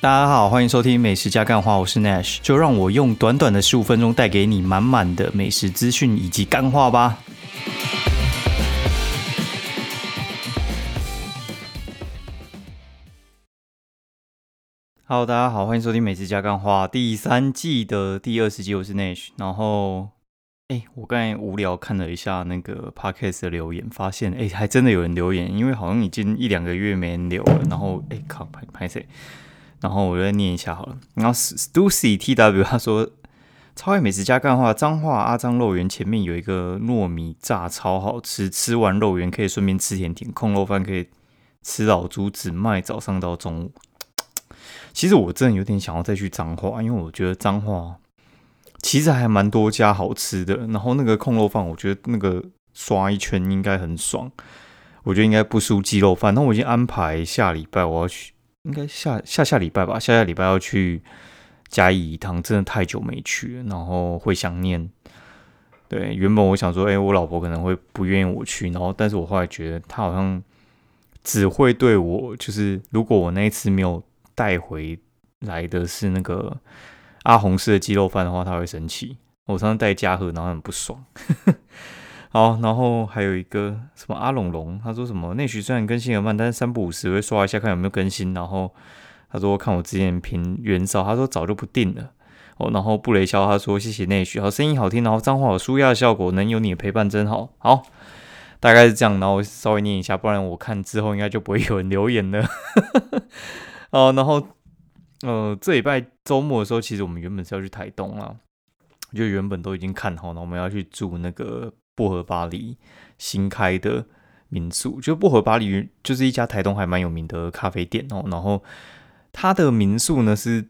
大家好，欢迎收听美食加干话，我是 Nash，就让我用短短的十五分钟带给你满满的美食资讯以及干话吧。Hello，大家好，欢迎收听美食加干话第三季的第二十集，我是 Nash。然后，哎，我刚才无聊看了一下那个 Podcast 的留言，发现哎，还真的有人留言，因为好像已经一两个月没人留了。然后，哎靠，拍拍谁？然后我就再念一下好了。然后 Stussy T W 他说，超爱美食加干话，彰化阿张肉圆前面有一个糯米炸超好吃，吃完肉圆可以顺便吃甜点，空肉饭可以吃老猪只卖早上到中午。其实我真的有点想要再去彰化，因为我觉得彰化其实还蛮多家好吃的。然后那个控肉饭，我觉得那个刷一圈应该很爽，我觉得应该不输鸡肉饭。那我已经安排下礼拜我要去，应该下下下礼拜吧，下下礼拜要去嘉义一趟，真的太久没去了，然后会想念。对，原本我想说，哎，我老婆可能会不愿意我去，然后但是我后来觉得她好像只会对我，就是如果我那一次没有。带回来的是那个阿红式的鸡肉饭的话，他会生气。我常常带嘉禾，然后很不爽。好，然后还有一个什么阿龙龙，他说什么内许虽然更新的慢，但是三不五时会刷一下看有没有更新。然后他说看我之前评元少，他说早就不定了。哦，然后布雷肖他说谢谢内许，好声音好听，然后脏话有舒压效果，能有你的陪伴真好。好，大概是这样。然后稍微念一下，不然我看之后应该就不会有人 留言了。哦，然后，呃，这礼拜周末的时候，其实我们原本是要去台东啊，就原本都已经看好了，我们要去住那个薄荷巴黎新开的民宿。就薄荷巴黎就是一家台东还蛮有名的咖啡店哦。然后他的民宿呢，是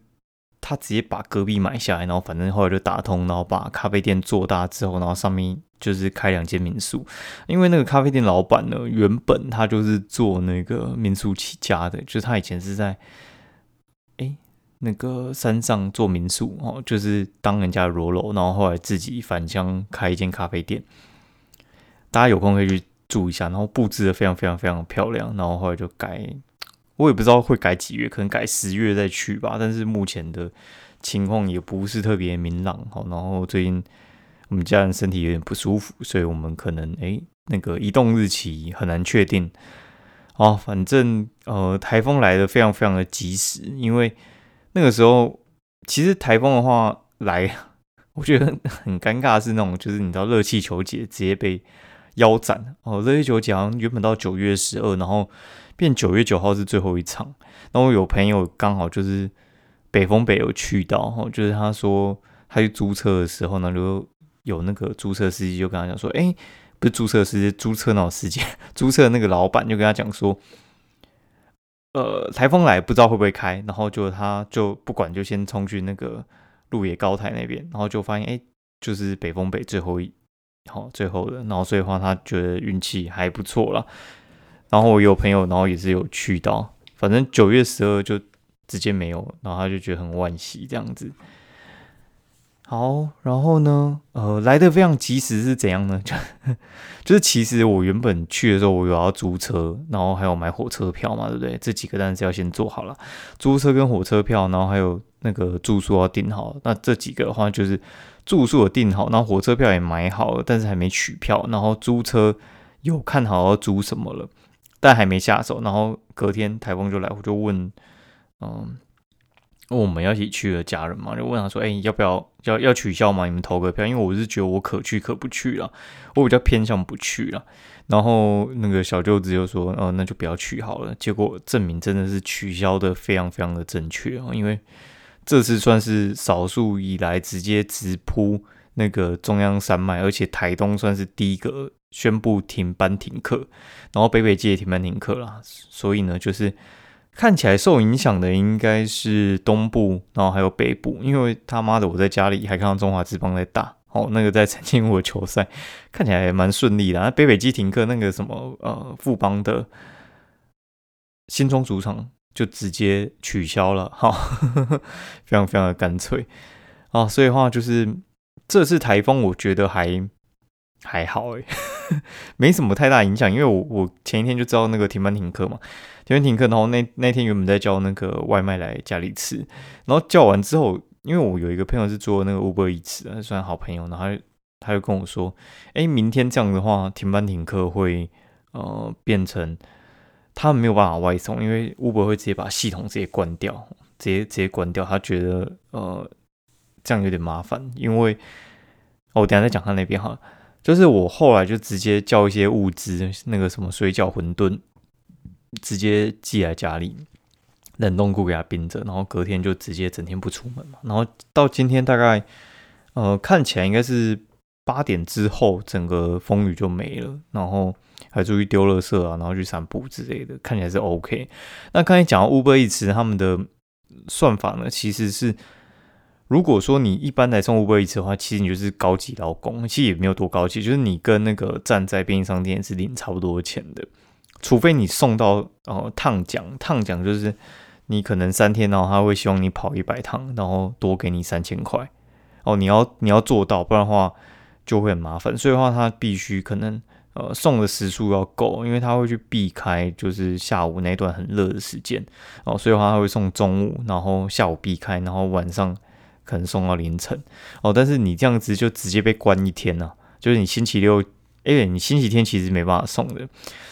他直接把隔壁买下来，然后反正后来就打通，然后把咖啡店做大之后，然后上面就是开两间民宿。因为那个咖啡店老板呢，原本他就是做那个民宿起家的，就是他以前是在。那个山上做民宿哦，就是当人家的罗楼，然后后来自己返乡开一间咖啡店。大家有空可以去住一下，然后布置的非常非常非常漂亮。然后后来就改，我也不知道会改几月，可能改十月再去吧。但是目前的情况也不是特别明朗哈。然后最近我们家人身体有点不舒服，所以我们可能诶那个移动日期很难确定。哦，反正呃台风来的非常非常的及时，因为。那个时候，其实台风的话来，我觉得很尴尬，是那种就是你知道热气球姐直接被腰斩哦。热气球讲原本到九月十二，然后变九月九号是最后一场。然后有朋友刚好就是北风北有去到，哦，就是他说他去租车的时候呢，就有那个租车司机就跟他讲说，哎，不是租车司机，租车那种司机，租车那个老板就跟他讲说。呃，台风来不知道会不会开，然后就他就不管，就先冲去那个鹿野高台那边，然后就发现哎，就是北风北最后一好最后的，然后所以话他觉得运气还不错了。然后我有朋友，然后也是有去到，反正九月十二就直接没有，然后他就觉得很惋惜这样子。好，然后呢，呃，来的非常及时是怎样呢？就 就是其实我原本去的时候，我有要租车，然后还有买火车票嘛，对不对？这几个当然是要先做好了，租车跟火车票，然后还有那个住宿要订好。那这几个的话，就是住宿有订好，然后火车票也买好了，但是还没取票。然后租车有看好要租什么了，但还没下手。然后隔天台风就来，我就问，嗯。我们要一起去的家人嘛，就问他说：“哎，要不要要要取消吗？你们投个票。”因为我是觉得我可去可不去了，我比较偏向不去了。然后那个小舅子就说：“哦，那就不要去好了。”结果证明真的是取消的非常非常的正确哦，因为这次算是少数以来直接直扑那个中央山脉，而且台东算是第一个宣布停班停课，然后北北界也停班停课了，所以呢，就是。看起来受影响的应该是东部，然后还有北部，因为他妈的我在家里还看到中华之邦在打，哦，那个在澄清湖球赛，看起来也蛮顺利的。那北北基停课，那个什么呃富邦的新庄主场就直接取消了，哈，非常非常的干脆啊。所以话就是这次台风，我觉得还还好诶。没什么太大影响，因为我我前一天就知道那个停班停课嘛，停班停课，然后那那天原本在叫那个外卖来家里吃，然后叫完之后，因为我有一个朋友是做那个 Uber Eats，算好朋友，然后他就跟我说，哎，明天这样的话停班停课会呃变成他们没有办法外送，因为 Uber 会直接把系统直接关掉，直接直接关掉，他觉得呃这样有点麻烦，因为。我等下再讲他那边哈，就是我后来就直接叫一些物资，那个什么水饺、馄饨，直接寄来家里，冷冻库给他冰着，然后隔天就直接整天不出门嘛。然后到今天大概，呃，看起来应该是八点之后，整个风雨就没了，然后还注意丢垃圾啊，然后去散步之类的，看起来是 OK。那刚才讲到 Uber Eats 他们的算法呢，其实是。如果说你一般来送五百一次的话，其实你就是高级劳工，其实也没有多高级，就是你跟那个站在便利商店是领差不多钱的，除非你送到呃烫奖，烫奖就是你可能三天，然后他会希望你跑一百趟，然后多给你三千块哦，你要你要做到，不然的话就会很麻烦，所以的话他必须可能呃送的时数要够，因为他会去避开就是下午那段很热的时间哦，所以话他会送中午，然后下午避开，然后晚上。可能送到凌晨哦，但是你这样子就直接被关一天呢？就是你星期六，哎，你星期天其实没办法送的，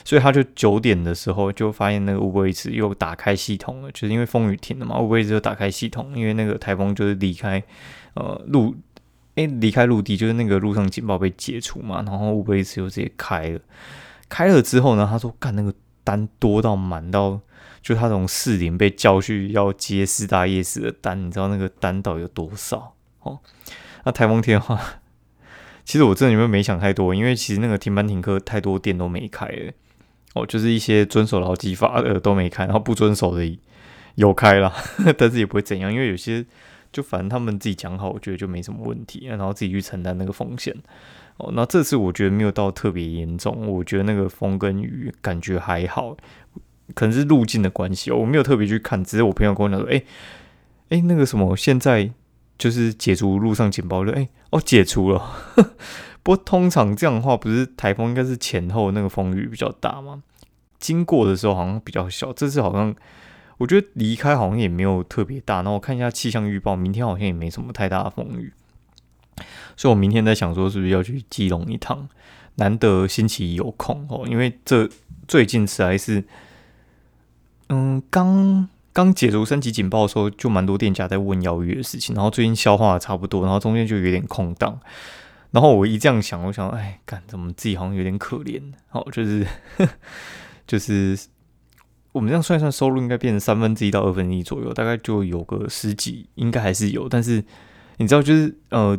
所以他就九点的时候就发现那个乌龟子又打开系统了，就是因为风雨停了嘛，乌龟子就打开系统，因为那个台风就是离开呃陆，哎，离开陆地，就是那个陆上警报被解除嘛，然后乌龟子就直接开了，开了之后呢，他说干那个单多到满到。就他从四零被叫去要接四大夜市的单，你知道那个单到底有多少哦？那台风天的话，其实我真的有没有没想太多，因为其实那个停班停课太多店都没开了哦，就是一些遵守劳基法的都没开，然后不遵守的有开了，但是也不会怎样，因为有些就反正他们自己讲好，我觉得就没什么问题，然后自己去承担那个风险哦。那这次我觉得没有到特别严重，我觉得那个风跟雨感觉还好。可能是路径的关系哦，我没有特别去看，只是我朋友跟我讲说，哎哎，那个什么，现在就是解除路上警报了，哎哦，解除了。不过通常这样的话，不是台风应该是前后那个风雨比较大吗？经过的时候好像比较小，这次好像我觉得离开好像也没有特别大。然后我看一下气象预报，明天好像也没什么太大的风雨，所以我明天在想说，是不是要去基隆一趟？难得星期一有空哦，因为这最近实在是。嗯，刚刚解除升级警报的时候，就蛮多店家在问邀约的事情，然后最近消化的差不多，然后中间就有点空档，然后我一这样想，我想，哎，干，怎么自己好像有点可怜？好，就是 就是我们这样算一算，收入应该变成三分之一到二分之一左右，大概就有个十几，应该还是有，但是你知道，就是呃，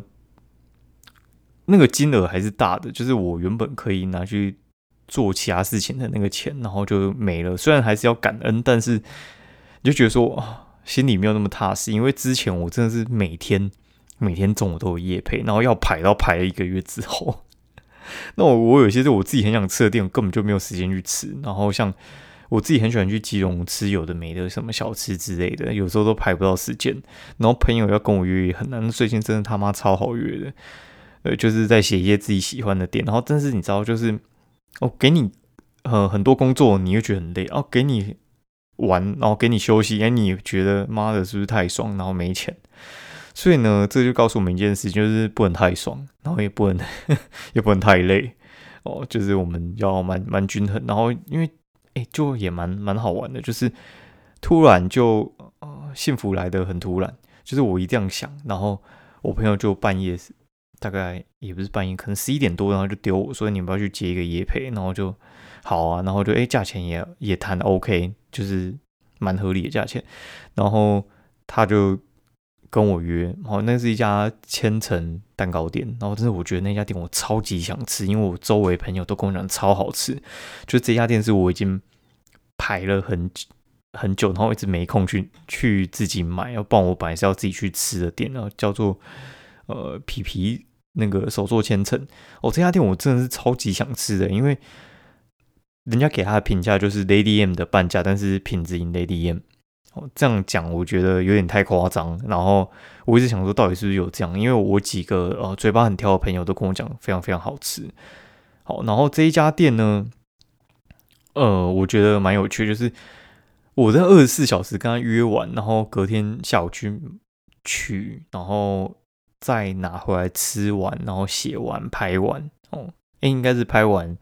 那个金额还是大的，就是我原本可以拿去。做其他事情的那个钱，然后就没了。虽然还是要感恩，但是你就觉得说心里没有那么踏实。因为之前我真的是每天每天中午都有夜配，然后要排到排了一个月之后，那我我有些是我自己很想吃的店，根本就没有时间去吃。然后像我自己很喜欢去基隆吃有的没的什么小吃之类的，有时候都排不到时间。然后朋友要跟我约也很难。最近真的他妈超好约的，呃，就是在写一些自己喜欢的店。然后但是你知道就是。哦，给你呃很多工作，你又觉得很累哦。给你玩，然后给你休息，哎，你觉得妈的，是不是太爽？然后没钱，所以呢，这就告诉我们一件事，就是不能太爽，然后也不能也不能太累哦。就是我们要蛮蛮均衡。然后因为哎，就也蛮蛮好玩的，就是突然就呃幸福来的很突然，就是我一这样想，然后我朋友就半夜。大概也不是半夜，可能十一点多，然后就丢我说你们要去接一个夜陪，然后就好啊，然后就哎价钱也也谈 OK，就是蛮合理的价钱，然后他就跟我约，好，那是一家千层蛋糕店，然后真的我觉得那家店我超级想吃，因为我周围朋友都跟我讲超好吃，就这家店是我已经排了很久很久，然后一直没空去去自己买，要不然我本来是要自己去吃的店，然后叫做呃皮皮。那个手做千层哦，这家店我真的是超级想吃的，因为人家给他的评价就是 Lady M 的半价，但是品质赢 Lady M。哦，这样讲我觉得有点太夸张。然后我一直想说，到底是不是有这样？因为我几个呃嘴巴很挑的朋友都跟我讲，非常非常好吃。好，然后这一家店呢，呃，我觉得蛮有趣，就是我在二十四小时跟他约完，然后隔天下午去取，然后再拿回来吃完，然后写完拍完哦，哎，应该是拍完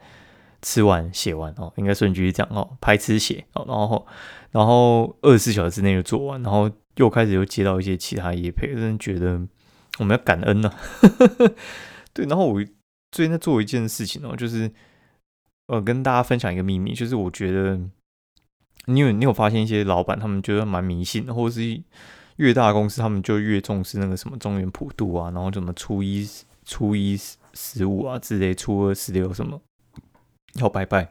吃完写完哦，应该顺序是这样哦，拍吃写哦，然后然后二十四小时之内就做完，然后又开始又接到一些其他业配，真的觉得我们要感恩呢。对，然后我最近在做一件事情哦，就是呃跟大家分享一个秘密，就是我觉得你有你有发现一些老板他们觉得蛮迷信，或者是越大公司他们就越重视那个什么中原普渡啊，然后什么初一初一十五啊之类，初二十六什么要拜拜。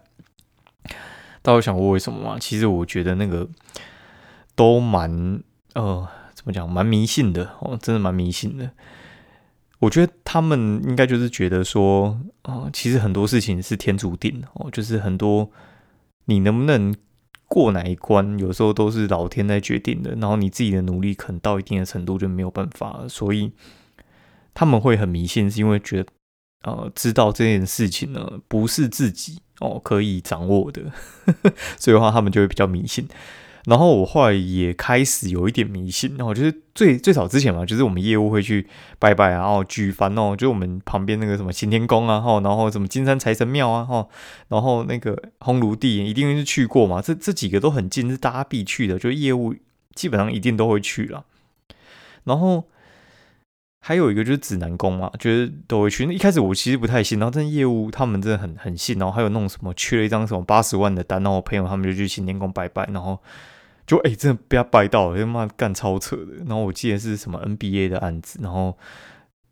大家想过为什么吗？其实我觉得那个都蛮呃怎么讲，蛮迷信的哦，真的蛮迷信的。我觉得他们应该就是觉得说，啊，其实很多事情是天注定的哦，就是很多你能不能过哪一关，有时候都是老天在决定的。然后你自己的努力可能到一定的程度就没有办法了，所以他们会很迷信，是因为觉得，呃，知道这件事情呢不是自己哦可以掌握的，所以的话他们就会比较迷信。然后我后来也开始有一点迷信，然后就是最最早之前嘛，就是我们业务会去拜拜啊，然后举凡哦，就我们旁边那个什么行天宫啊，哈，然后什么金山财神庙啊，哈，然后那个烘炉地一定是去过嘛，这这几个都很近，是大家必去的，就业务基本上一定都会去了。然后还有一个就是指南宫嘛，就是都会去。那一开始我其实不太信，然后但业务他们真的很很信，然后还有弄什么缺了一张什么八十万的单，然后我朋友他们就去行天宫拜拜，然后。就哎，真的被他拜到了，他妈干超扯的。然后我记得是什么 NBA 的案子，然后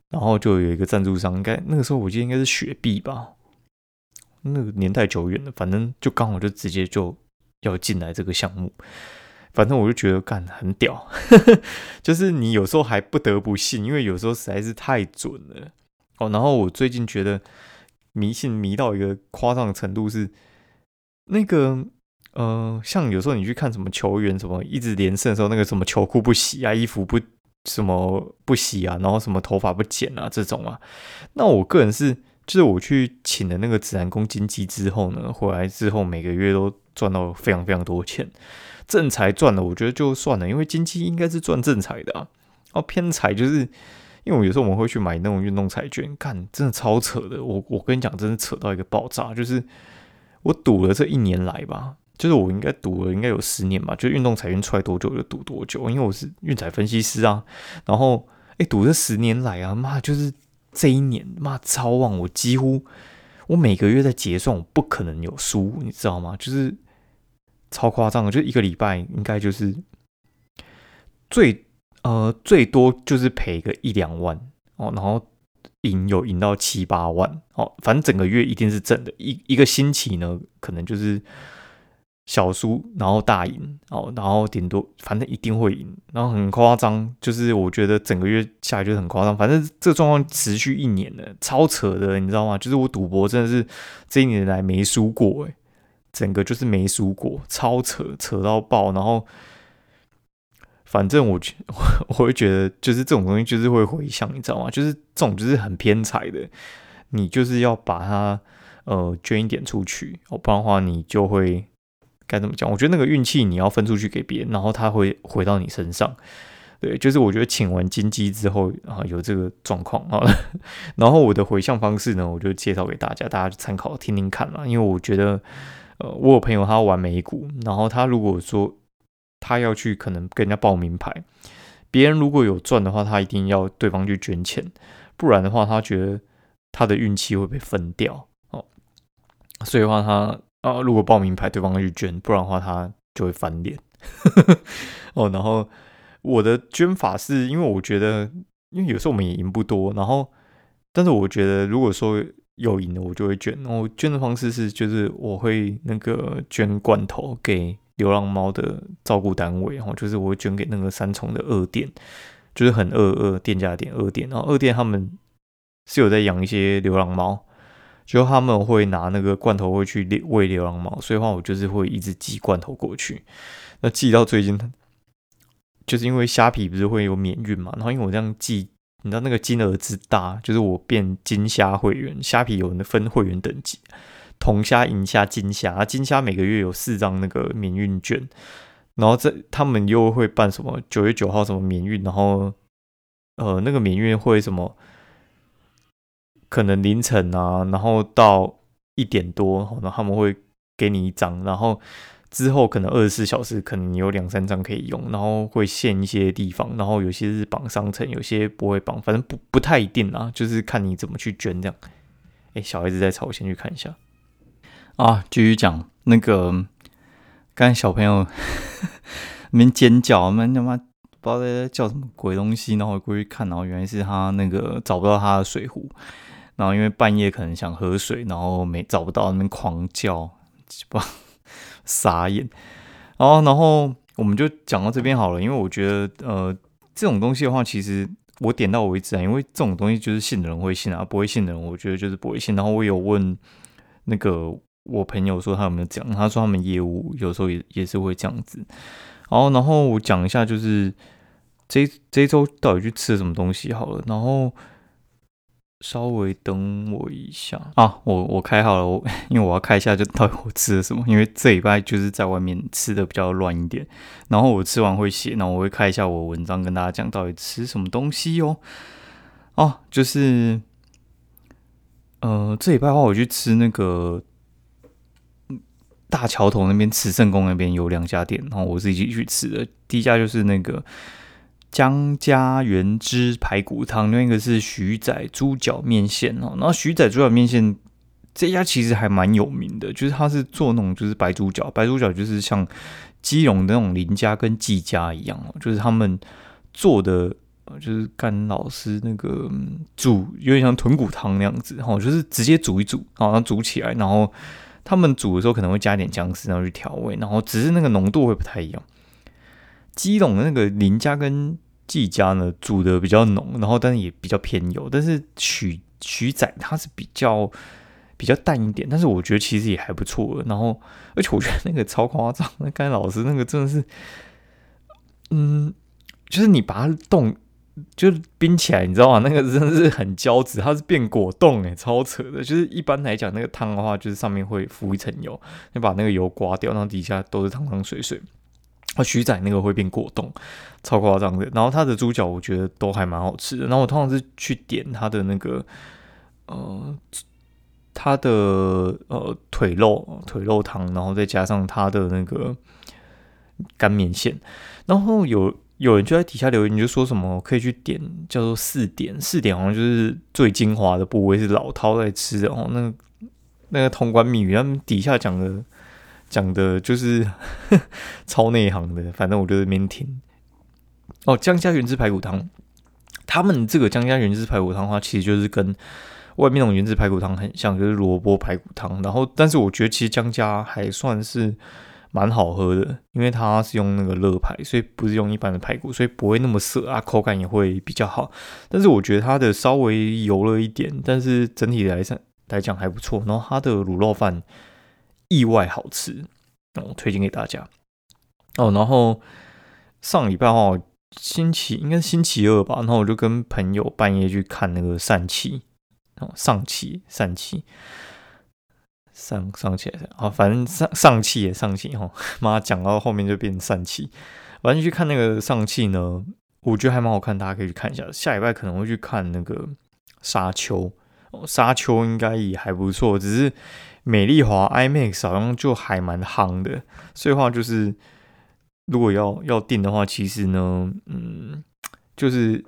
然后就有一个赞助商，应该那个时候我记得应该是雪碧吧，那个年代久远了，反正就刚好就直接就要进来这个项目。反正我就觉得干很屌，就是你有时候还不得不信，因为有时候实在是太准了哦。然后我最近觉得迷信迷到一个夸张的程度是那个。呃，像有时候你去看什么球员什么一直连胜的时候，那个什么球裤不洗啊，衣服不什么不洗啊，然后什么头发不剪啊这种啊，那我个人是，就是我去请了那个自然宫经济之后呢，回来之后每个月都赚到非常非常多钱，正财赚了，我觉得就算了，因为经济应该是赚正财的啊，哦偏财就是因为我有时候我们会去买那种运动彩券，看真的超扯的，我我跟你讲，真的扯到一个爆炸，就是我赌了这一年来吧。就是我应该赌了，应该有十年吧。就运动彩运出来多久就赌多久，因为我是运彩分析师啊。然后，哎，赌这十年来啊，妈就是这一年，妈超旺！我几乎我每个月在结算，我不可能有输，你知道吗？就是超夸张的，就一个礼拜应该就是最呃最多就是赔个一两万哦，然后赢有赢到七八万哦，反正整个月一定是正的。一一个星期呢，可能就是。小输，然后大赢，哦，然后顶多反正一定会赢，然后很夸张，就是我觉得整个月下来就是很夸张，反正这状况持续一年了，超扯的，你知道吗？就是我赌博真的是这一年来没输过，诶，整个就是没输过，超扯，扯到爆，然后反正我觉我会觉得就是这种东西就是会回想，你知道吗？就是这种就是很偏财的，你就是要把它呃捐一点出去，哦，不然的话你就会。该怎么讲？我觉得那个运气你要分出去给别人，然后他会回到你身上。对，就是我觉得请完金鸡之后啊，有这个状况啊，然后我的回向方式呢，我就介绍给大家，大家参考听听看嘛。因为我觉得，呃，我有朋友他玩美股，然后他如果说他要去可能跟人家报名牌，别人如果有赚的话，他一定要对方去捐钱，不然的话，他觉得他的运气会被分掉哦。所以的话，他。啊，如果报名牌对方去捐，不然的话他就会翻脸。哦，然后我的捐法是因为我觉得，因为有时候我们也赢不多，然后但是我觉得如果说有赢的，我就会捐。然后捐的方式是，就是我会那个捐罐头给流浪猫的照顾单位，然后就是我会捐给那个三重的二店，就是很二二店家店二店，然后二店他们是有在养一些流浪猫。就他们会拿那个罐头会去喂流浪猫，所以话我就是会一直寄罐头过去。那寄到最近，就是因为虾皮不是会有免运嘛，然后因为我这样寄你知道那个金额之大，就是我变金虾会员，虾皮有分会员等级，铜虾、银虾、金虾，金虾每个月有四张那个免运券，然后这他们又会办什么九月九号什么免运，然后呃那个免运会什么，可能凌晨啊，然后到一点多，然后他们会给你一张，然后。之后可能二十四小时，可能有两三张可以用，然后会限一些地方，然后有些是绑商城，有些不会绑，反正不不太一定啊，就是看你怎么去捐这样。哎，小孩子在吵，我先去看一下。啊，继续讲那个，刚才小朋友 那边尖叫，们他妈不知道在叫什么鬼东西，然后我过去看，然后原来是他那个找不到他的水壶，然后因为半夜可能想喝水，然后没找不到，那边狂叫，不。傻眼，然后，然后我们就讲到这边好了，因为我觉得，呃，这种东西的话，其实我点到为止啊，因为这种东西就是信的人会信啊，不会信的人，我觉得就是不会信。然后我有问那个我朋友说他有没有讲，他说他们业务有时候也也是会这样子。然后，然后我讲一下，就是这这周到底去吃了什么东西好了，然后。稍微等我一下啊，我我开好了，我 因为我要开一下，就到底我吃了什么。因为这礼拜就是在外面吃的比较乱一点，然后我吃完会写，然后我会开一下我文章，跟大家讲到底吃什么东西哦。哦，就是呃，这礼拜的话，我去吃那个大桥头那边慈圣宫那边有两家店，然后我自己去吃的。第一家就是那个。江家原汁排骨汤，另一个是徐仔猪脚面线哦。然后徐仔猪脚面线这家其实还蛮有名的，就是他是做那种就是白猪脚，白猪脚就是像基隆的那种林家跟季家一样哦，就是他们做的就是甘老师那个煮有点像豚骨汤那样子哦，就是直接煮一煮，然后煮起来，然后他们煮的时候可能会加点姜丝，然后去调味，然后只是那个浓度会不太一样。基隆的那个林家跟季家呢，煮的比较浓，然后但是也比较偏油。但是徐徐仔他是比较比较淡一点，但是我觉得其实也还不错。然后而且我觉得那个超夸张，那刚才老师那个真的是，嗯，就是你把它冻，就是冰起来，你知道吗？那个真的是很胶质，它是变果冻诶，超扯的。就是一般来讲，那个汤的话，就是上面会浮一层油，你把那个油刮掉，然后底下都是汤汤水水。啊，徐仔那个会变果冻，超夸张的。然后他的猪脚我觉得都还蛮好吃的。然后我通常是去点他的那个，呃，他的呃腿肉腿肉汤，然后再加上他的那个干面线。然后有有人就在底下留言，就说什么可以去点叫做四点，四点好像就是最精华的部位是老饕在吃的哦。那那个通关密语，他们底下讲的。讲的就是 超内行的，反正我就在那边听。哦，江家原汁排骨汤，他们这个江家原汁排骨汤的话，其实就是跟外面那种原汁排骨汤很像，就是萝卜排骨汤。然后，但是我觉得其实江家还算是蛮好喝的，因为它是用那个乐排，所以不是用一般的排骨，所以不会那么涩啊，口感也会比较好。但是我觉得它的稍微油了一点，但是整体来上来讲还不错。然后它的卤肉饭。意外好吃，我推荐给大家哦。然后上礼拜哦，星期应该是星期二吧，然后我就跟朋友半夜去看那个疝气哦，上气疝气上上气啊，反正上上气也上气哈。妈讲到后面就变成疝气，反正去看那个上气呢，我觉得还蛮好看，大家可以去看一下。下礼拜可能会去看那个沙丘，沙丘应该也还不错，只是。美丽华 IMAX 好像就还蛮夯的，所以话就是如果要要订的话，其实呢，嗯，就是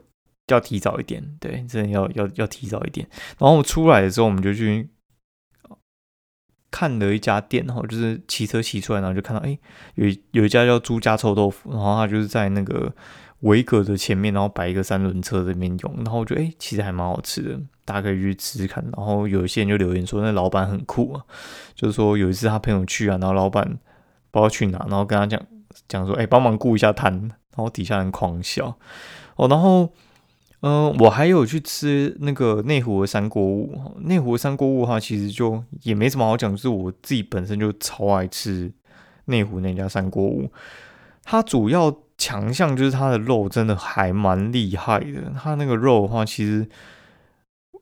要提早一点，对，真的要要要提早一点。然后出来的时候，我们就去看了一家店，然后就是骑车骑出来，然后就看到，哎，有有一家叫朱家臭豆腐，然后他就是在那个维格的前面，然后摆一个三轮车这边用，然后我觉得，哎，其实还蛮好吃的。大家可以去吃吃看，然后有一些人就留言说那老板很酷啊，就是说有一次他朋友去啊，然后老板不知道去哪，然后跟他讲讲说，哎，帮忙顾一下摊，然后底下人狂笑哦。然后，嗯，我还有去吃那个内湖的三锅物，内湖的三锅物哈，其实就也没什么好讲，就是我自己本身就超爱吃内湖那家三锅物，它主要强项就是它的肉真的还蛮厉害的。它那个肉的话，其实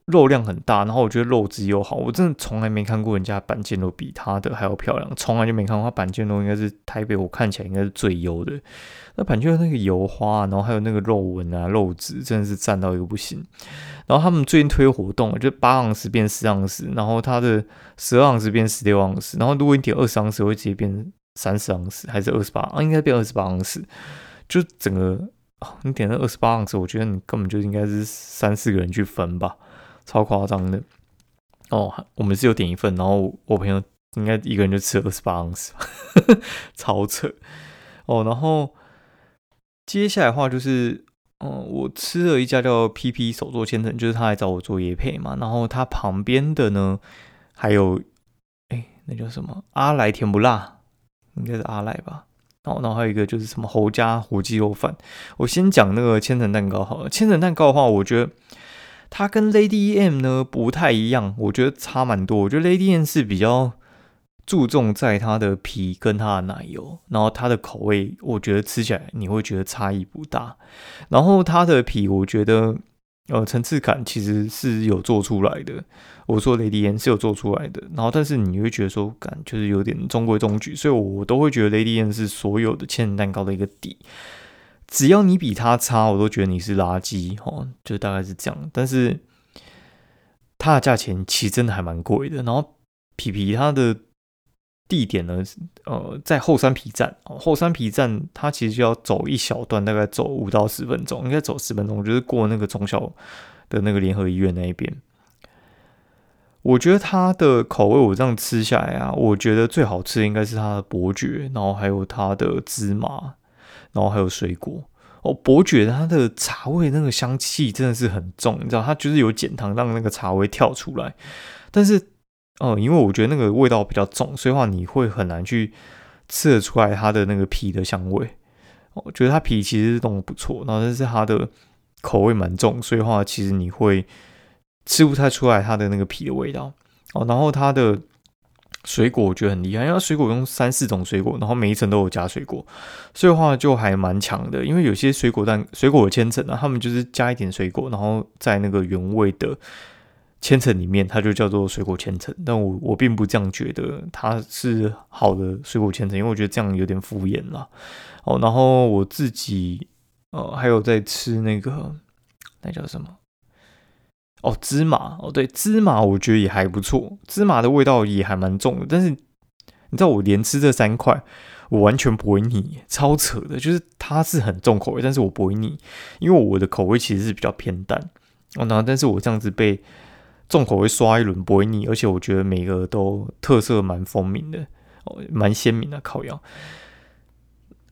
肉量很大，然后我觉得肉质又好。我真的从来没看过人家板腱肉比他的还要漂亮，从来就没看过。他板腱肉应该是台北我看起来应该是最优的。那板腱肉那个油花，然后还有那个肉纹啊、肉质，真的是赞到一个不行。然后他们最近推活动，就八盎司变十盎司，然后它的十二盎司变十六盎司，然后如果你点二十盎司，会直接变三十盎司，还是二十八啊？应该变二十八盎司。就整个，你点了二十八盎司，我觉得你根本就应该是三四个人去分吧，超夸张的。哦，我们是有点一份，然后我朋友应该一个人就吃了二十八盎司，超扯。哦，然后接下来的话就是。嗯，我吃了一家叫 PP 手作千层，就是他来找我做椰配嘛。然后他旁边的呢，还有，哎，那叫什么？阿来甜不辣，应该是阿来吧。然后，然后还有一个就是什么侯家火鸡肉饭。我先讲那个千层蛋糕好了。千层蛋糕的话，我觉得它跟 Lady M 呢不太一样，我觉得差蛮多。我觉得 Lady M 是比较。注重在它的皮跟它的奶油，然后它的口味，我觉得吃起来你会觉得差异不大。然后它的皮，我觉得呃层次感其实是有做出来的。我说 Lady M 是有做出来的，然后但是你会觉得说感就是有点中规中矩，所以我都会觉得 Lady M 是所有的千层蛋糕的一个底。只要你比它差，我都觉得你是垃圾哦，就大概是这样。但是它的价钱其实真的还蛮贵的。然后皮皮它的。地点呢？呃，在后山皮站。后山皮站它其实就要走一小段，大概走五到十分钟，应该走十分钟，就是过那个中小的那个联合医院那一边。我觉得它的口味，我这样吃下来啊，我觉得最好吃的应该是它的伯爵，然后还有它的芝麻，然后还有水果。哦，伯爵它的茶味那个香气真的是很重，你知道，它就是有减糖让那个茶味跳出来，但是。哦，因为我觉得那个味道比较重，所以话你会很难去吃得出来它的那个皮的香味。我觉得它皮其实弄得不错，然后但是它的口味蛮重，所以话其实你会吃不太出来它的那个皮的味道。哦，然后它的水果我觉得很厉害，因为水果用三四种水果，然后每一层都有加水果，所以的话就还蛮强的。因为有些水果蛋水果的千层啊，他们就是加一点水果，然后在那个原味的。千层里面，它就叫做水果千层，但我我并不这样觉得它是好的水果千层，因为我觉得这样有点敷衍了。哦，然后我自己呃还有在吃那个那叫什么？哦，芝麻哦，对，芝麻我觉得也还不错，芝麻的味道也还蛮重的。但是你知道我连吃这三块，我完全不会腻，超扯的。就是它是很重口味，但是我不会腻，因为我的口味其实是比较偏淡。哦，那但是我这样子被。重口味刷一轮不会腻，而且我觉得每个都特色蛮丰明的，哦，蛮鲜明的烤羊。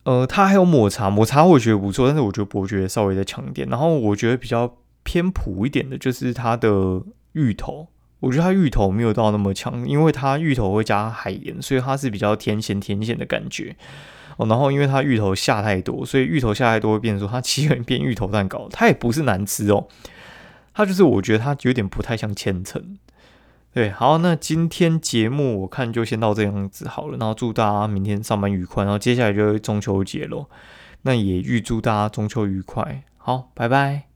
呃，它还有抹茶，抹茶我觉得不错，但是我觉得伯爵稍微再强一点。然后我觉得比较偏普一点的就是它的芋头，我觉得它芋头没有到那么强，因为它芋头会加海盐，所以它是比较甜咸甜咸的感觉。哦，然后因为它芋头下太多，所以芋头下太多会变说它其实变芋头蛋糕，它也不是难吃哦。它就是，我觉得它有点不太像千层。对，好，那今天节目我看就先到这样子好了。然后祝大家明天上班愉快。然后接下来就是中秋节喽，那也预祝大家中秋愉快。好，拜拜。